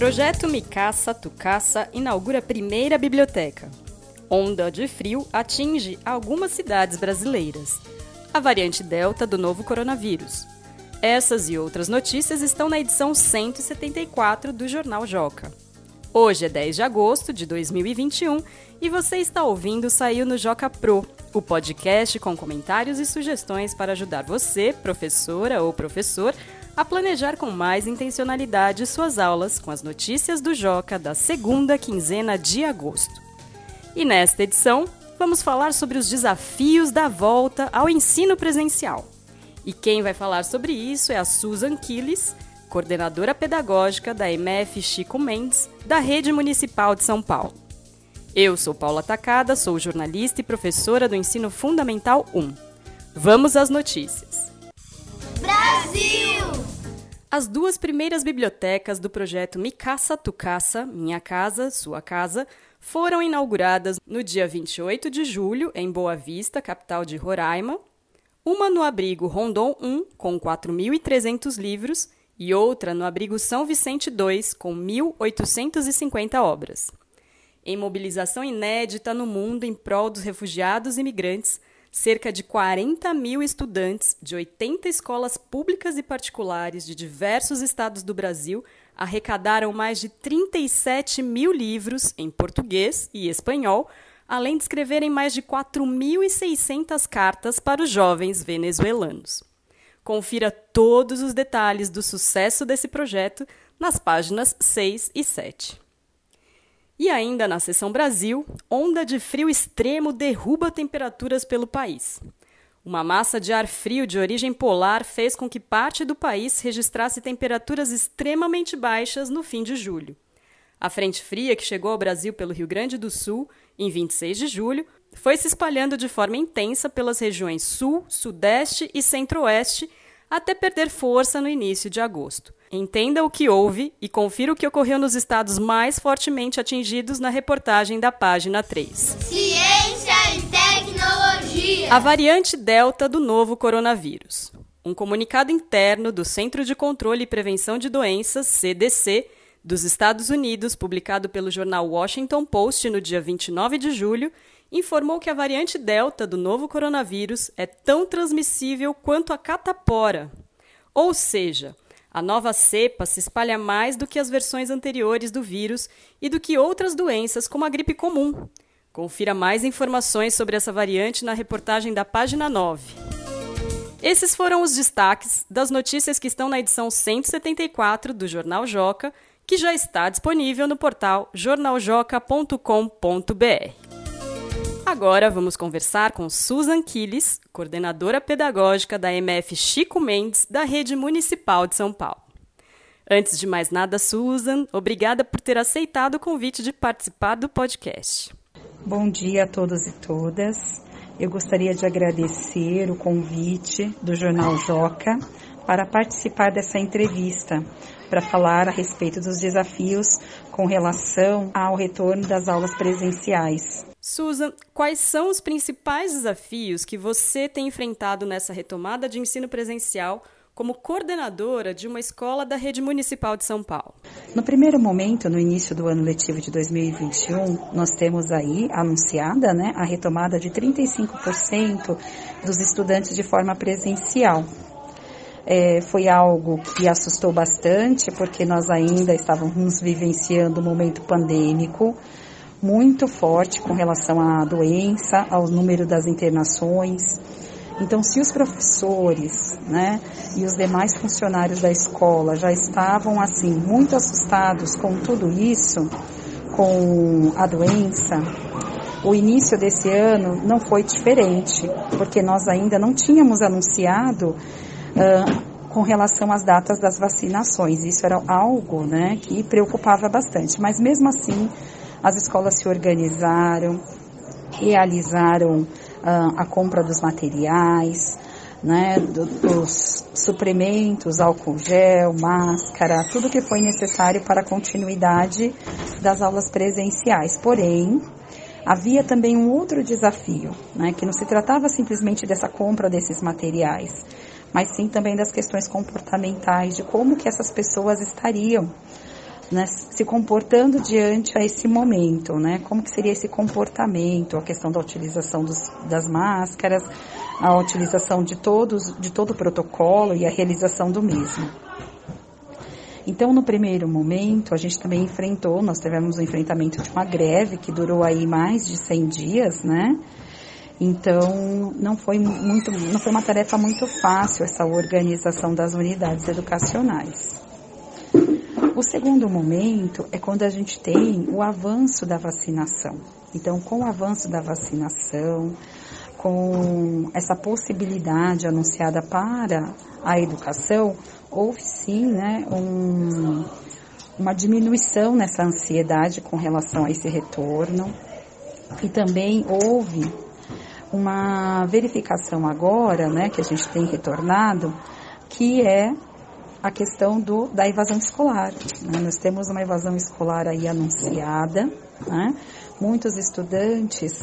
Projeto Micaça Tucaça inaugura a primeira biblioteca. Onda de frio atinge algumas cidades brasileiras. A variante Delta do novo coronavírus. Essas e outras notícias estão na edição 174 do Jornal Joca. Hoje é 10 de agosto de 2021 e você está ouvindo Saiu no Joca Pro, o podcast com comentários e sugestões para ajudar você, professora ou professor, a planejar com mais intencionalidade suas aulas com as notícias do Joca da segunda quinzena de agosto. E nesta edição, vamos falar sobre os desafios da volta ao ensino presencial. E quem vai falar sobre isso é a Susan Quiles, coordenadora pedagógica da MF Chico Mendes, da Rede Municipal de São Paulo. Eu sou Paula Tacada, sou jornalista e professora do Ensino Fundamental 1. Vamos às notícias. Brasil! As duas primeiras bibliotecas do projeto Mi Casa Tu Casa, Minha Casa, Sua Casa, foram inauguradas no dia 28 de julho em Boa Vista, capital de Roraima, uma no abrigo Rondon 1, com 4.300 livros, e outra no abrigo São Vicente 2, com 1.850 obras. Em mobilização inédita no mundo em prol dos refugiados e imigrantes, cerca de 40 mil estudantes de 80 escolas públicas e particulares de diversos estados do Brasil arrecadaram mais de 37 mil livros em português e espanhol, além de escreverem mais de 4.600 cartas para os jovens venezuelanos. Confira todos os detalhes do sucesso desse projeto nas páginas 6 e 7. E ainda na seção Brasil, onda de frio extremo derruba temperaturas pelo país. Uma massa de ar frio de origem polar fez com que parte do país registrasse temperaturas extremamente baixas no fim de julho. A frente fria que chegou ao Brasil pelo Rio Grande do Sul, em 26 de julho, foi se espalhando de forma intensa pelas regiões Sul, Sudeste e Centro-Oeste até perder força no início de agosto. Entenda o que houve e confira o que ocorreu nos estados mais fortemente atingidos na reportagem da página 3. Ciência e tecnologia. A variante Delta do novo coronavírus. Um comunicado interno do Centro de Controle e Prevenção de Doenças, CDC, dos Estados Unidos, publicado pelo jornal Washington Post no dia 29 de julho, informou que a variante Delta do novo coronavírus é tão transmissível quanto a catapora. Ou seja, a nova cepa se espalha mais do que as versões anteriores do vírus e do que outras doenças, como a gripe comum. Confira mais informações sobre essa variante na reportagem da página 9. Esses foram os destaques das notícias que estão na edição 174 do Jornal Joca, que já está disponível no portal jornaljoca.com.br. Agora vamos conversar com Susan Quiles, coordenadora pedagógica da MF Chico Mendes, da Rede Municipal de São Paulo. Antes de mais nada, Susan, obrigada por ter aceitado o convite de participar do podcast. Bom dia a todos e todas. Eu gostaria de agradecer o convite do Jornal Joca para participar dessa entrevista, para falar a respeito dos desafios com relação ao retorno das aulas presenciais. Susan, quais são os principais desafios que você tem enfrentado nessa retomada de ensino presencial como coordenadora de uma escola da rede municipal de São Paulo? No primeiro momento, no início do ano letivo de 2021, nós temos aí anunciada né, a retomada de 35% dos estudantes de forma presencial. É, foi algo que assustou bastante, porque nós ainda estávamos vivenciando um momento pandêmico muito forte com relação à doença, ao número das internações. Então, se os professores, né, e os demais funcionários da escola já estavam assim muito assustados com tudo isso, com a doença, o início desse ano não foi diferente, porque nós ainda não tínhamos anunciado com relação às datas das vacinações. Isso era algo, né, que preocupava bastante. Mas mesmo assim, as escolas se organizaram, realizaram uh, a compra dos materiais, né, do, dos suprimentos, álcool gel, máscara, tudo que foi necessário para a continuidade das aulas presenciais. Porém, havia também um outro desafio, né, que não se tratava simplesmente dessa compra desses materiais, mas sim também das questões comportamentais, de como que essas pessoas estariam né, se comportando diante a esse momento, né? Como que seria esse comportamento, a questão da utilização dos, das máscaras, a utilização de todos, de todo o protocolo e a realização do mesmo. Então, no primeiro momento, a gente também enfrentou, nós tivemos o um enfrentamento de uma greve que durou aí mais de 100 dias, né? Então, não foi muito, não foi uma tarefa muito fácil essa organização das unidades educacionais. O segundo momento é quando a gente tem o avanço da vacinação. Então, com o avanço da vacinação, com essa possibilidade anunciada para a educação, houve sim né, um, uma diminuição nessa ansiedade com relação a esse retorno. E também houve uma verificação agora, né, que a gente tem retornado, que é a questão do, da evasão escolar. Né? Nós temos uma evasão escolar aí anunciada, né? muitos estudantes,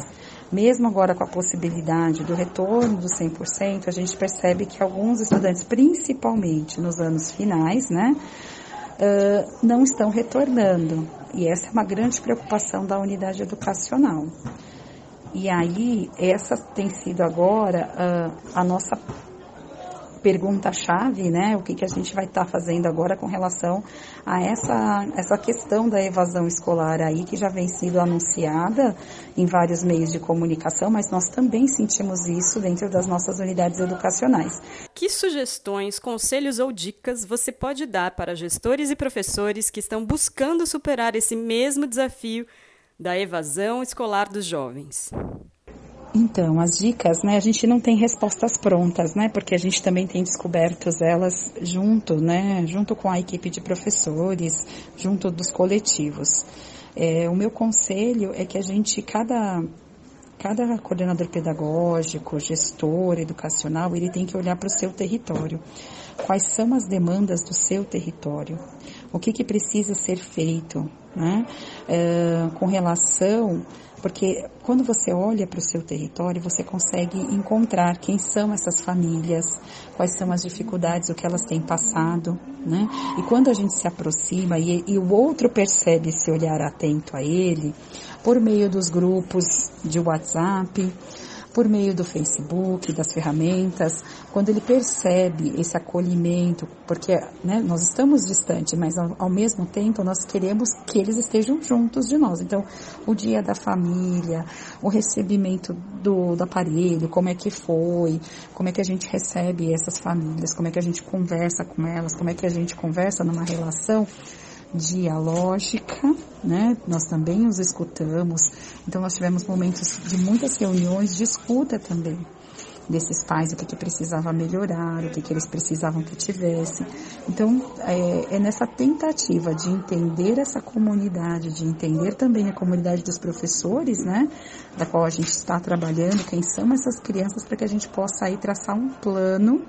mesmo agora com a possibilidade do retorno do 100%, a gente percebe que alguns estudantes, principalmente nos anos finais, né, uh, não estão retornando. E essa é uma grande preocupação da unidade educacional. E aí, essa tem sido agora uh, a nossa pergunta-chave, né? O que, que a gente vai estar tá fazendo agora com relação a essa, essa questão da evasão escolar aí, que já vem sendo anunciada em vários meios de comunicação, mas nós também sentimos isso dentro das nossas unidades educacionais. Que sugestões, conselhos ou dicas você pode dar para gestores e professores que estão buscando superar esse mesmo desafio da evasão escolar dos jovens? Então, as dicas, né, a gente não tem respostas prontas, né, porque a gente também tem descoberto elas junto, né, junto com a equipe de professores, junto dos coletivos. É, o meu conselho é que a gente, cada, cada coordenador pedagógico, gestor educacional, ele tem que olhar para o seu território. Quais são as demandas do seu território? O que, que precisa ser feito, né, é, com relação porque quando você olha para o seu território, você consegue encontrar quem são essas famílias, quais são as dificuldades, o que elas têm passado, né? E quando a gente se aproxima e, e o outro percebe esse olhar atento a ele, por meio dos grupos de WhatsApp, por meio do Facebook, das ferramentas, quando ele percebe esse acolhimento, porque né, nós estamos distantes, mas ao, ao, mesmo tempo nós queremos que eles estejam juntos de nós. Então, o dia da família, o recebimento do, do aparelho, como é que foi, como é que a gente recebe essas famílias, como é que a gente conversa com elas, como é que a gente conversa numa relação dialógica, né? Nós também os escutamos. Então nós tivemos momentos de muitas reuniões de escuta também desses pais, o que, que precisava melhorar, o que, que eles precisavam que tivesse. Então, é, é, nessa tentativa de entender essa comunidade, de entender também a comunidade dos professores, né, da qual a gente está trabalhando, quem são essas crianças, para que a gente possa aí traçar um plano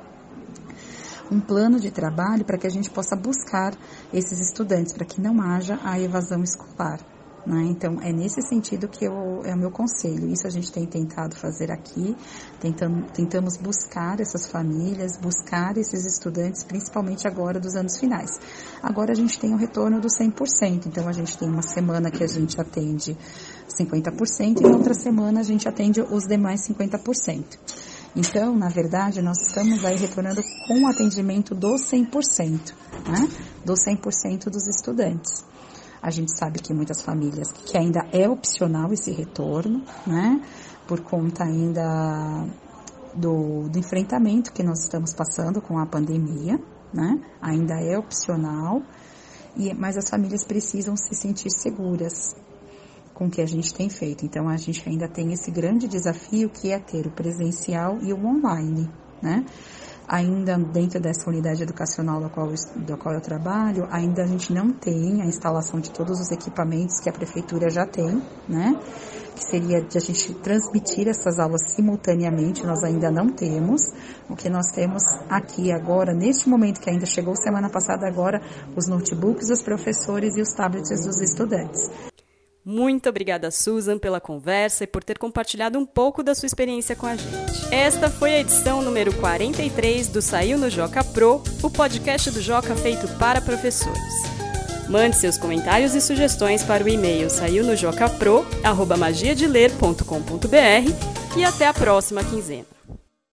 um plano de trabalho para que a gente possa buscar esses estudantes, para que não haja a evasão escolar. Né? Então, é nesse sentido que eu, é o meu conselho. Isso a gente tem tentado fazer aqui, tentamos, tentamos buscar essas famílias, buscar esses estudantes, principalmente agora dos anos finais. Agora a gente tem o retorno do 100%, então a gente tem uma semana que a gente atende 50% e outra semana a gente atende os demais 50%. Então, na verdade, nós estamos aí retornando com o atendimento do 100%, né? Do 100% dos estudantes. A gente sabe que muitas famílias que ainda é opcional esse retorno, né? Por conta ainda do, do enfrentamento que nós estamos passando com a pandemia, né? Ainda é opcional, e, mas as famílias precisam se sentir seguras, com o que a gente tem feito. Então a gente ainda tem esse grande desafio que é ter o presencial e o online, né? Ainda dentro dessa unidade educacional da qual, da qual eu trabalho, ainda a gente não tem a instalação de todos os equipamentos que a prefeitura já tem, né? Que seria de a gente transmitir essas aulas simultaneamente, nós ainda não temos. O que nós temos aqui agora, neste momento que ainda chegou semana passada agora, os notebooks dos professores e os tablets dos estudantes. Muito obrigada, Susan, pela conversa e por ter compartilhado um pouco da sua experiência com a gente. Esta foi a edição número 43 do Saiu no Joca Pro, o podcast do Joca feito para professores. Mande seus comentários e sugestões para o e-mail saiu no jocapro@magiadeler.com.br e até a próxima quinzena.